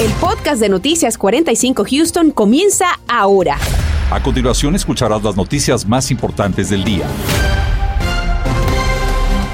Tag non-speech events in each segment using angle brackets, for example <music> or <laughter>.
El podcast de Noticias 45 Houston comienza ahora. A continuación escucharás las noticias más importantes del día.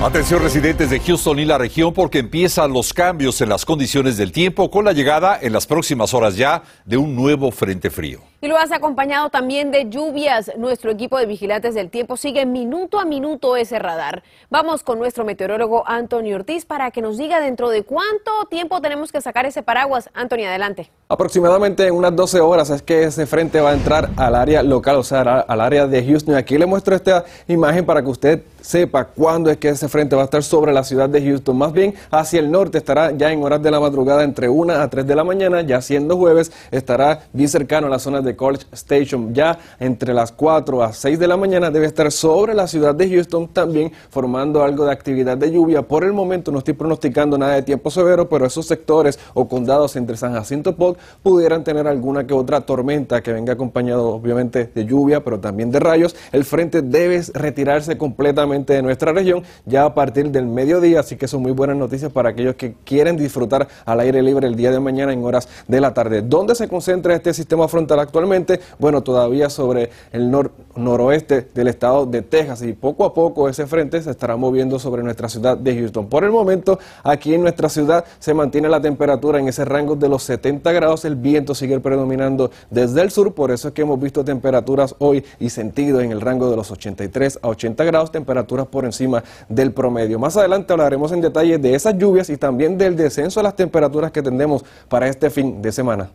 Atención residentes de Houston y la región porque empiezan los cambios en las condiciones del tiempo con la llegada en las próximas horas ya de un nuevo frente frío. Y lo has acompañado también de lluvias. Nuestro equipo de vigilantes del tiempo sigue minuto a minuto ese radar. Vamos con nuestro meteorólogo Antonio Ortiz para que nos diga dentro de cuánto tiempo tenemos que sacar ese paraguas. Antonio, adelante. Aproximadamente en unas 12 horas es que ese frente va a entrar al área local, o sea, al área de Houston. Aquí le muestro esta imagen para que usted sepa cuándo es que ese frente va a estar sobre la ciudad de Houston. Más bien hacia el norte estará ya en horas de la madrugada entre 1 a 3 de la mañana, ya siendo jueves, estará bien cercano a la zona de College Station. Ya entre las 4 a 6 de la mañana debe estar sobre la ciudad de Houston también formando algo de actividad de lluvia. Por el momento no estoy pronosticando nada de tiempo severo, pero esos sectores o condados entre San Jacinto Polk pudieran tener alguna que otra tormenta que venga acompañado obviamente de lluvia, pero también de rayos. El frente debe retirarse completamente de nuestra región ya a partir del mediodía, así que son muy buenas noticias para aquellos que quieren disfrutar al aire libre el día de mañana en horas de la tarde. ¿Dónde se concentra este sistema frontal actual? Actualmente, bueno, todavía sobre el noroeste del estado de Texas y poco a poco ese frente se estará moviendo sobre nuestra ciudad de Houston. Por el momento, aquí en nuestra ciudad se mantiene la temperatura en ese rango de los 70 grados, el viento sigue predominando desde el sur, por eso es que hemos visto temperaturas hoy y sentido en el rango de los 83 a 80 grados, temperaturas por encima del promedio. Más adelante hablaremos en detalle de esas lluvias y también del descenso de las temperaturas que tendremos para este fin de semana.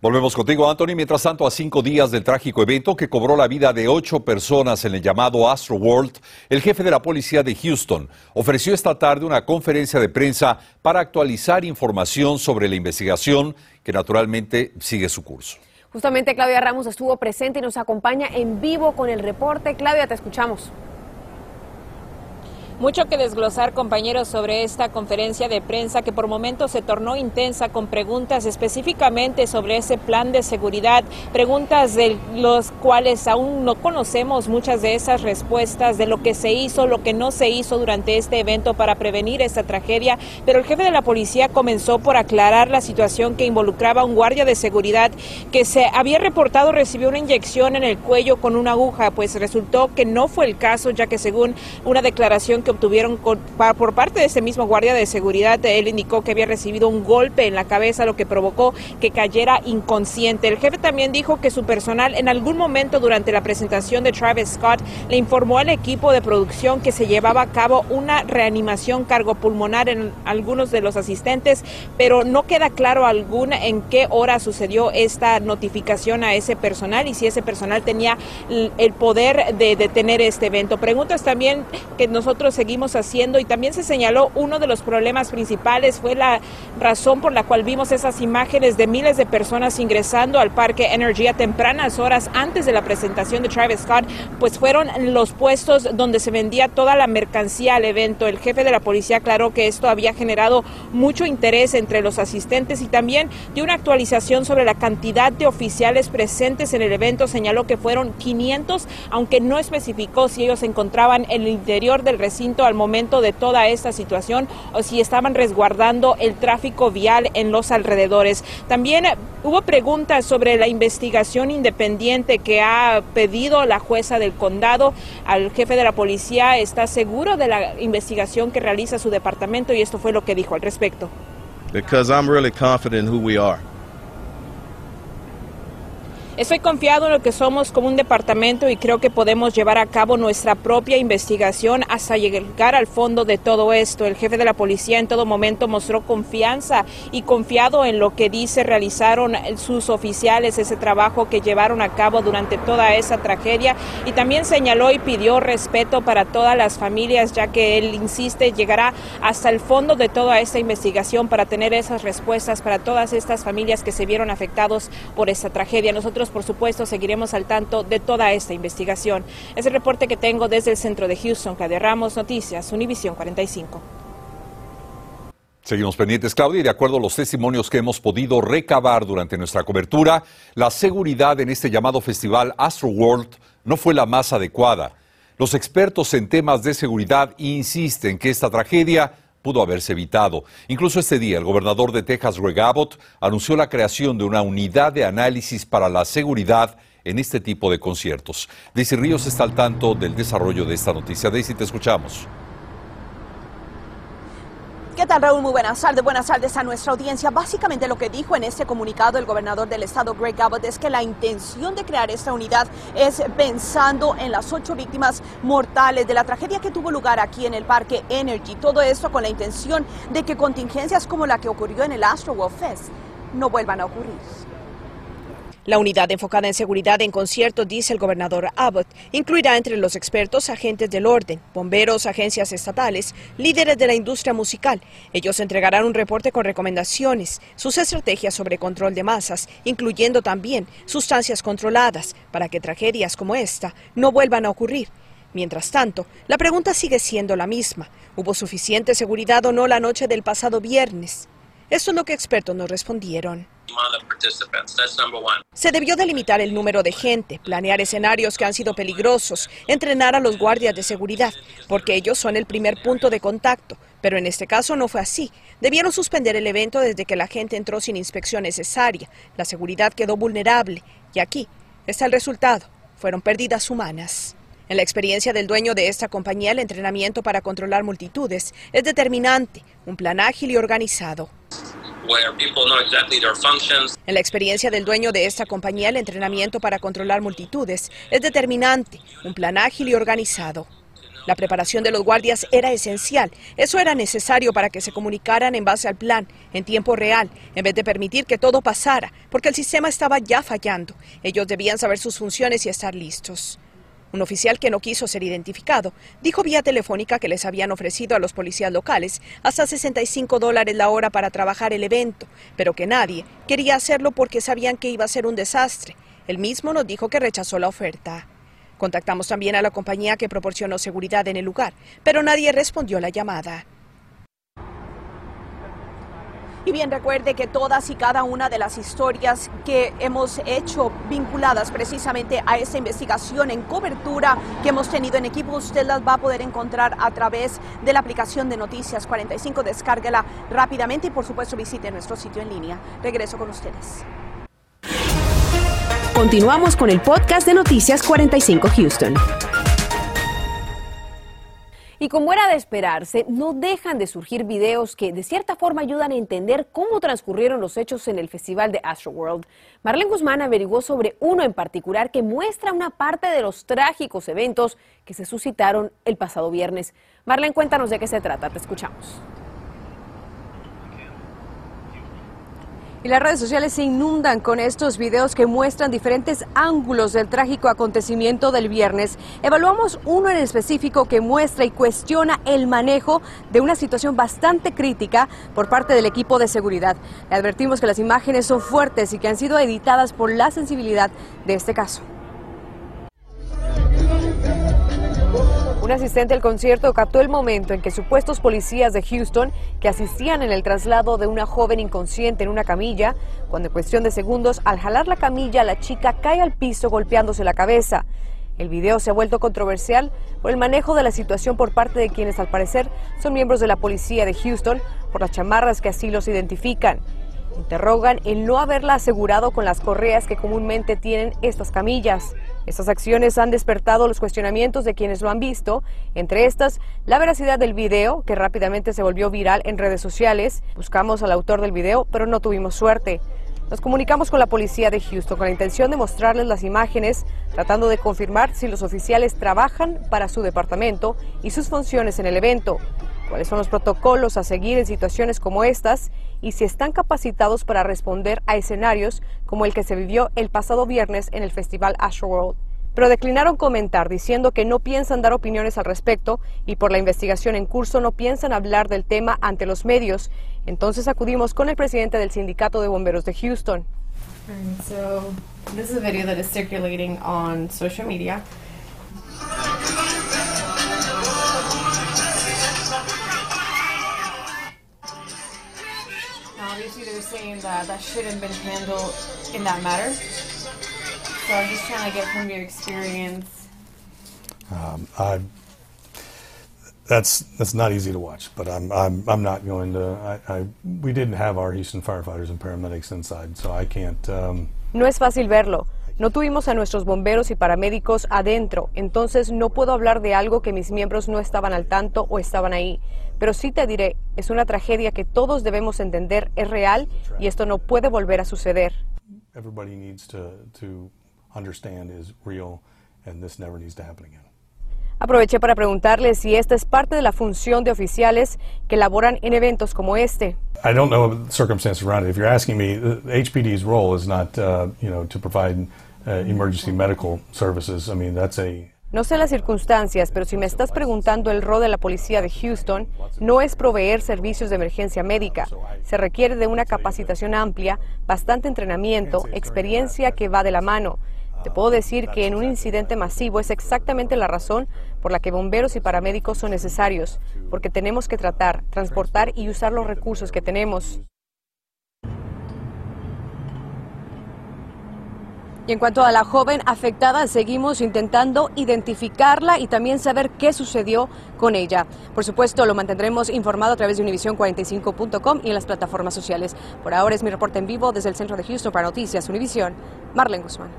Volvemos contigo, Anthony. Mientras tanto, a cinco días del trágico evento que cobró la vida de ocho personas en el llamado Astro World, el jefe de la policía de Houston ofreció esta tarde una conferencia de prensa para actualizar información sobre la investigación que naturalmente sigue su curso. Justamente Claudia Ramos estuvo presente y nos acompaña en vivo con el reporte. Claudia, te escuchamos. Mucho que desglosar, compañeros, sobre esta conferencia de prensa que por momentos se tornó intensa con preguntas específicamente sobre ese plan de seguridad, preguntas de los cuales aún no conocemos muchas de esas respuestas de lo que se hizo, lo que no se hizo durante este evento para prevenir esta tragedia, pero el jefe de la policía comenzó por aclarar la situación que involucraba a un guardia de seguridad que se había reportado recibió una inyección en el cuello con una aguja, pues resultó que no fue el caso, ya que según una declaración obtuvieron por parte de ese mismo guardia de seguridad. Él indicó que había recibido un golpe en la cabeza, lo que provocó que cayera inconsciente. El jefe también dijo que su personal en algún momento durante la presentación de Travis Scott le informó al equipo de producción que se llevaba a cabo una reanimación cargopulmonar en algunos de los asistentes, pero no queda claro alguna en qué hora sucedió esta notificación a ese personal y si ese personal tenía el poder de detener este evento. Preguntas también que nosotros seguimos haciendo y también se señaló uno de los problemas principales fue la razón por la cual vimos esas imágenes de miles de personas ingresando al parque Energy a tempranas horas antes de la presentación de Travis Scott, pues fueron los puestos donde se vendía toda la mercancía al evento. El jefe de la policía aclaró que esto había generado mucho interés entre los asistentes y también dio una actualización sobre la cantidad de oficiales presentes en el evento. Señaló que fueron 500, aunque no especificó si ellos se encontraban en el interior del recinto al momento de toda esta situación o si estaban resguardando el tráfico vial en los alrededores. También hubo preguntas sobre la investigación independiente que ha pedido la jueza del condado al jefe de la policía. ¿Está seguro de la investigación que realiza su departamento? Y esto fue lo que dijo al respecto. Because I'm really confident who we are. Estoy confiado en lo que somos como un departamento y creo que podemos llevar a cabo nuestra propia investigación hasta llegar al fondo de todo esto. El jefe de la policía en todo momento mostró confianza y confiado en lo que dice realizaron sus oficiales, ese trabajo que llevaron a cabo durante toda esa tragedia y también señaló y pidió respeto para todas las familias, ya que él insiste llegará hasta el fondo de toda esta investigación para tener esas respuestas para todas estas familias que se vieron afectados por esta tragedia. Nosotros por supuesto, seguiremos al tanto de toda esta investigación. Es el reporte que tengo desde el centro de Houston, Claudia Ramos, Noticias, Univisión 45. Seguimos pendientes, Claudia, y de acuerdo a los testimonios que hemos podido recabar durante nuestra cobertura, la seguridad en este llamado festival Astro World no fue la más adecuada. Los expertos en temas de seguridad insisten que esta tragedia pudo haberse evitado. Incluso este día, el gobernador de Texas, Greg Abbott, anunció la creación de una unidad de análisis para la seguridad en este tipo de conciertos. Daisy Ríos está al tanto del desarrollo de esta noticia. Daisy, te escuchamos. ¿Qué tal, Raúl? Muy buenas tardes. Buenas tardes a nuestra audiencia. Básicamente lo que dijo en este comunicado el gobernador del estado, Greg Abbott, es que la intención de crear esta unidad es pensando en las ocho víctimas mortales de la tragedia que tuvo lugar aquí en el Parque Energy. Todo esto con la intención de que contingencias como la que ocurrió en el Astro World Fest no vuelvan a ocurrir. La unidad enfocada en seguridad en conciertos, dice el gobernador Abbott, incluirá entre los expertos agentes del orden, bomberos, agencias estatales, líderes de la industria musical. Ellos entregarán un reporte con recomendaciones, sus estrategias sobre control de masas, incluyendo también sustancias controladas, para que tragedias como esta no vuelvan a ocurrir. Mientras tanto, la pregunta sigue siendo la misma. ¿Hubo suficiente seguridad o no la noche del pasado viernes? Esto es lo que expertos nos respondieron. Se debió delimitar el número de gente, planear escenarios que han sido peligrosos, entrenar a los guardias de seguridad, porque ellos son el primer punto de contacto. Pero en este caso no fue así. Debieron suspender el evento desde que la gente entró sin inspección necesaria. La seguridad quedó vulnerable. Y aquí está el resultado. Fueron pérdidas humanas. En la experiencia del dueño de esta compañía, el entrenamiento para controlar multitudes es determinante, un plan ágil y organizado. En la experiencia del dueño de esta compañía, el entrenamiento para controlar multitudes es determinante, un plan ágil y organizado. La preparación de los guardias era esencial. Eso era necesario para que se comunicaran en base al plan, en tiempo real, en vez de permitir que todo pasara, porque el sistema estaba ya fallando. Ellos debían saber sus funciones y estar listos. Un oficial que no quiso ser identificado dijo vía telefónica que les habían ofrecido a los policías locales hasta 65 dólares la hora para trabajar el evento, pero que nadie quería hacerlo porque sabían que iba a ser un desastre. Él mismo nos dijo que rechazó la oferta. Contactamos también a la compañía que proporcionó seguridad en el lugar, pero nadie respondió la llamada. Y bien, recuerde que todas y cada una de las historias que hemos hecho vinculadas precisamente a esta investigación en cobertura que hemos tenido en equipo, usted las va a poder encontrar a través de la aplicación de Noticias 45. Descárguela rápidamente y por supuesto visite nuestro sitio en línea. Regreso con ustedes. Continuamos con el podcast de Noticias 45 Houston. Y como era de esperarse, no dejan de surgir videos que de cierta forma ayudan a entender cómo transcurrieron los hechos en el festival de Astroworld. Marlene Guzmán averiguó sobre uno en particular que muestra una parte de los trágicos eventos que se suscitaron el pasado viernes. Marlene, cuéntanos de qué se trata, te escuchamos. Y las redes sociales se inundan con estos videos que muestran diferentes ángulos del trágico acontecimiento del viernes. Evaluamos uno en específico que muestra y cuestiona el manejo de una situación bastante crítica por parte del equipo de seguridad. Le advertimos que las imágenes son fuertes y que han sido editadas por la sensibilidad de este caso. Un asistente al concierto captó el momento en que supuestos policías de Houston que asistían en el traslado de una joven inconsciente en una camilla, cuando en cuestión de segundos, al jalar la camilla, la chica cae al piso golpeándose la cabeza. El video se ha vuelto controversial por el manejo de la situación por parte de quienes al parecer son miembros de la policía de Houston por las chamarras que así los identifican. Interrogan el no haberla asegurado con las correas que comúnmente tienen estas camillas. Estas acciones han despertado los cuestionamientos de quienes lo han visto, entre estas la veracidad del video, que rápidamente se volvió viral en redes sociales. Buscamos al autor del video, pero no tuvimos suerte. Nos comunicamos con la policía de Houston con la intención de mostrarles las imágenes, tratando de confirmar si los oficiales trabajan para su departamento y sus funciones en el evento cuáles son los protocolos a seguir en situaciones como estas y si están capacitados para responder a escenarios como el que se vivió el pasado viernes en el Festival Astroworld. Pero declinaron comentar diciendo que no piensan dar opiniones al respecto y por la investigación en curso no piensan hablar del tema ante los medios. Entonces acudimos con el presidente del Sindicato de Bomberos de Houston. So, this is a video that is circulating on social media. Saying that that shouldn't been handled in that matter. So I'm just trying to get from your experience. Um, I, that's that's not easy to watch. But I'm I'm I'm not going to. I, I we didn't have our Houston firefighters and paramedics inside, so I can't. Um, no es fácil verlo. No tuvimos a nuestros bomberos y paramédicos adentro, entonces no puedo hablar de algo que mis miembros no estaban al tanto o estaban ahí. Pero sí te diré, es una tragedia que todos debemos entender, es real y esto no puede volver a suceder. Everybody needs to, to understand is real and this never needs to happen again. Aproveché para preguntarle si esta es parte de la función de oficiales que laboran en eventos como este. I don't know the circumstances around it. If you're asking me, the HPD's role is not, uh, you know, to provide uh, emergency medical services. I mean, that's a no sé las circunstancias, pero si me estás preguntando el rol de la policía de Houston, no es proveer servicios de emergencia médica. Se requiere de una capacitación amplia, bastante entrenamiento, experiencia que va de la mano. Te puedo decir que en un incidente masivo es exactamente la razón por la que bomberos y paramédicos son necesarios, porque tenemos que tratar, transportar y usar los recursos que tenemos. Y en cuanto a la joven afectada, seguimos intentando identificarla y también saber qué sucedió con ella. Por supuesto, lo mantendremos informado a través de univision45.com y en las plataformas sociales. Por ahora es mi reporte en vivo desde el centro de Houston para Noticias Univision. Marlene Guzmán.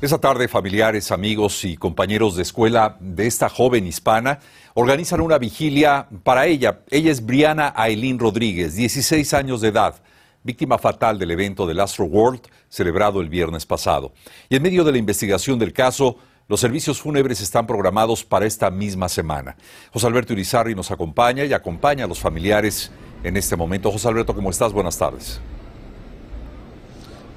Esa tarde, familiares, amigos y compañeros de escuela de esta joven hispana organizan una vigilia para ella. Ella es Briana Aileen Rodríguez, 16 años de edad, víctima fatal del evento del Astro World celebrado el viernes pasado. Y en medio de la investigación del caso, los servicios fúnebres están programados para esta misma semana. José Alberto Urizarri nos acompaña y acompaña a los familiares en este momento. José Alberto, ¿cómo estás? Buenas tardes.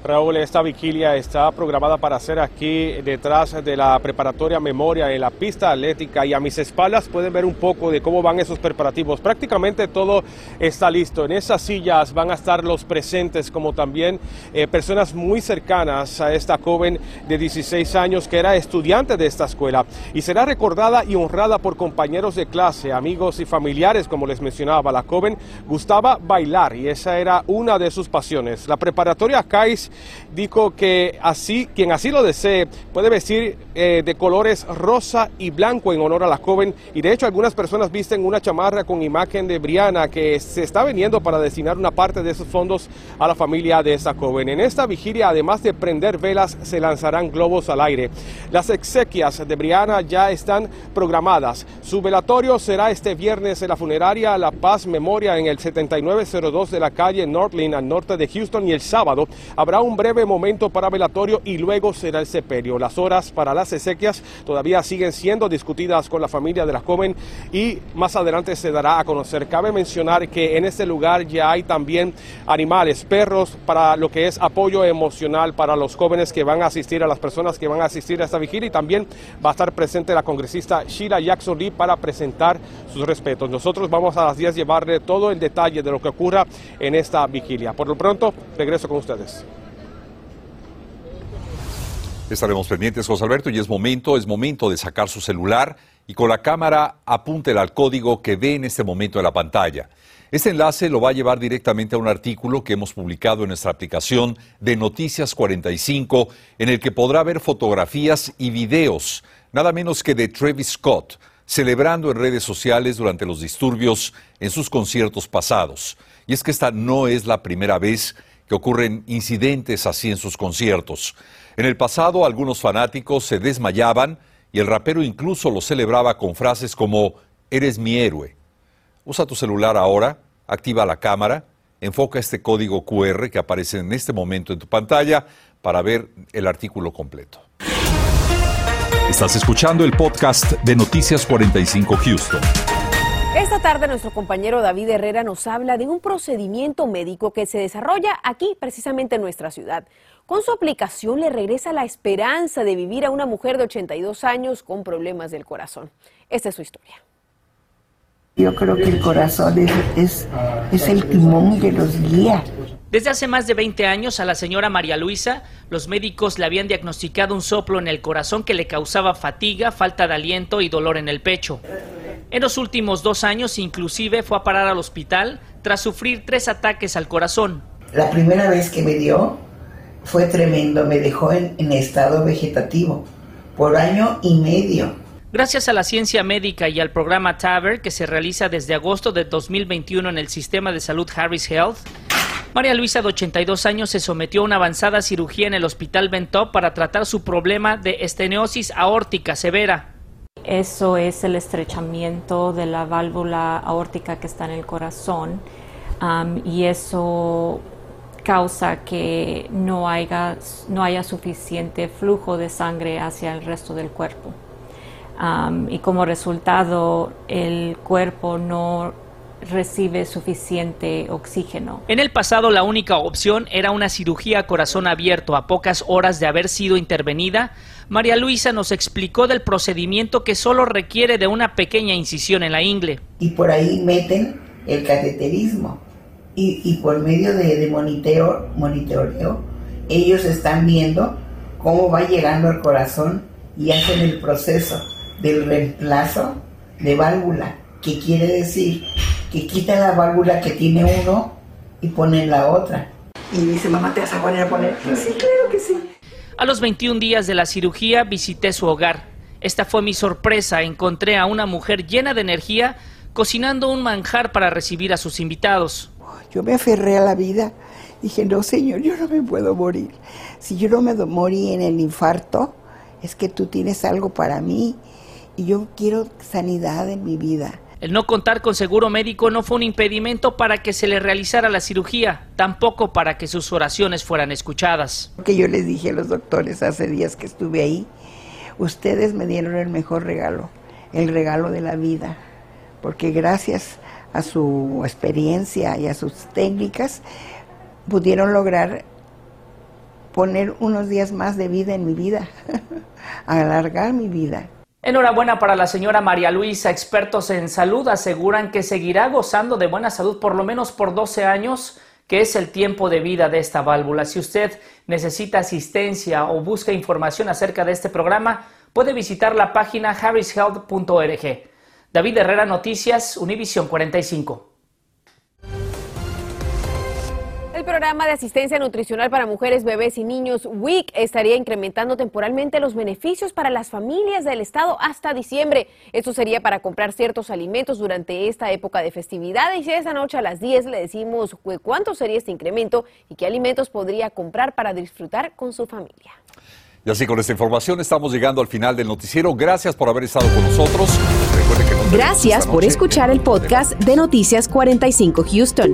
Raúl, esta vigilia está programada para ser aquí detrás de la preparatoria Memoria en la pista atlética y a mis espaldas pueden ver un poco de cómo van esos preparativos. Prácticamente todo está listo. En esas sillas van a estar los presentes como también eh, personas muy cercanas a esta joven de 16 años que era estudiante de esta escuela y será recordada y honrada por compañeros de clase, amigos y familiares, como les mencionaba. La joven gustaba bailar y esa era una de sus pasiones. La preparatoria CAIS dijo que así, quien así lo desee, puede vestir eh, de colores rosa y blanco en honor a la joven. Y de hecho, algunas personas visten una chamarra con imagen de Briana que se está vendiendo para destinar una parte de esos fondos a la familia de esa joven. En esta vigilia, además de prender velas, se lanzarán globos al aire. Las exequias de Briana ya están programadas. Su velatorio será este viernes en la funeraria La Paz Memoria en el 7902 de la calle Northlin al norte de Houston y el sábado habrá un breve momento para velatorio y luego será el sepelio. Las horas para las exequias todavía siguen siendo discutidas con la familia de la joven y más adelante se dará a conocer. Cabe mencionar que en este lugar ya hay también animales, perros, para lo que es apoyo emocional para los jóvenes que van a asistir, a las personas que van a asistir a esta vigilia y también va a estar presente la congresista Sheila Jackson Lee para presentar sus respetos. Nosotros vamos a las 10 llevarle todo el detalle de lo que ocurra en esta vigilia. Por lo pronto, regreso con ustedes. Estaremos pendientes, José Alberto, y es momento, es momento de sacar su celular y con la cámara apúntela al código que ve en este momento en la pantalla. Este enlace lo va a llevar directamente a un artículo que hemos publicado en nuestra aplicación de Noticias 45, en el que podrá ver fotografías y videos, nada menos que de Travis Scott, celebrando en redes sociales durante los disturbios en sus conciertos pasados. Y es que esta no es la primera vez que ocurren incidentes así en sus conciertos. En el pasado algunos fanáticos se desmayaban y el rapero incluso lo celebraba con frases como Eres mi héroe. Usa tu celular ahora, activa la cámara, enfoca este código QR que aparece en este momento en tu pantalla para ver el artículo completo. Estás escuchando el podcast de Noticias 45 Houston. Esta tarde nuestro compañero David Herrera nos habla de un procedimiento médico que se desarrolla aquí precisamente en nuestra ciudad. Con su aplicación le regresa la esperanza de vivir a una mujer de 82 años con problemas del corazón. Esta es su historia. Yo creo que el corazón es, es, el timón que los guía. Desde hace más de 20 años a la señora María Luisa, los médicos le habían diagnosticado un soplo en el corazón que le causaba fatiga, falta de aliento y dolor en el pecho. En los últimos dos años inclusive fue a parar al hospital tras sufrir tres ataques al corazón. La primera vez que me dio, fue tremendo, me dejó en, estado vegetativo por año y medio. Gracias a la ciencia médica y al programa TAVR que se realiza desde agosto de 2021 en el sistema de salud Harris Health, María Luisa, de 82 años, se sometió a una avanzada cirugía en el Hospital Bentop para tratar su problema de estenosis aórtica severa. Eso es el estrechamiento de la válvula aórtica que está en el corazón y eso causa que no haya, no haya suficiente flujo de sangre hacia el resto del cuerpo. y como resultado, el cuerpo no recibe suficiente oxígeno. En el pasado la única opción era una cirugía a corazón abierto a pocas horas de haber sido intervenida. María Luisa nos explicó del procedimiento que solo requiere de una pequeña incisión en la ingle. Y por ahí meten el cateterismo y, por medio de, de monitoreo, monitoreo ellos están viendo cómo va llegando al corazón y hacen el proceso del reemplazo de válvula, que quiere decir que quita la válvula que tiene uno y pone la otra. Y dice, mamá, ¿te vas a poner a poner? Sí, claro que sí. A los 21 días de la cirugía visité su hogar. Esta fue mi sorpresa. Encontré a una mujer llena de energía cocinando un manjar para recibir a sus invitados. Yo me aferré a la vida. Dije, no, señor, yo no me puedo morir. Si yo no me morí en el infarto, es que tú tienes algo para mí y yo quiero sanidad en mi vida. El no contar con seguro médico no fue un impedimento para que se le realizara la cirugía, tampoco para que sus oraciones fueran escuchadas. Que yo les dije a los doctores hace días que estuve ahí, ustedes me dieron el mejor regalo, el regalo de la vida, porque gracias a su experiencia y a sus técnicas pudieron lograr poner unos días más de vida en mi vida, <laughs> alargar mi vida. Enhorabuena para la señora María Luisa. Expertos en salud aseguran que seguirá gozando de buena salud por lo menos por 12 años, que es el tiempo de vida de esta válvula. Si usted necesita asistencia o busca información acerca de este programa, puede visitar la página harrishealth.org. David Herrera, Noticias, Univision 45. El programa de asistencia nutricional para mujeres, bebés y niños WIC estaría incrementando temporalmente los beneficios para las familias del estado hasta diciembre. Esto sería para comprar ciertos alimentos durante esta época de festividades y esta noche a las 10 le decimos cuánto sería este incremento y qué alimentos podría comprar para disfrutar con su familia. Y así con esta información estamos llegando al final del noticiero. Gracias por haber estado con nosotros. Gracias por escuchar el podcast de Noticias 45 Houston.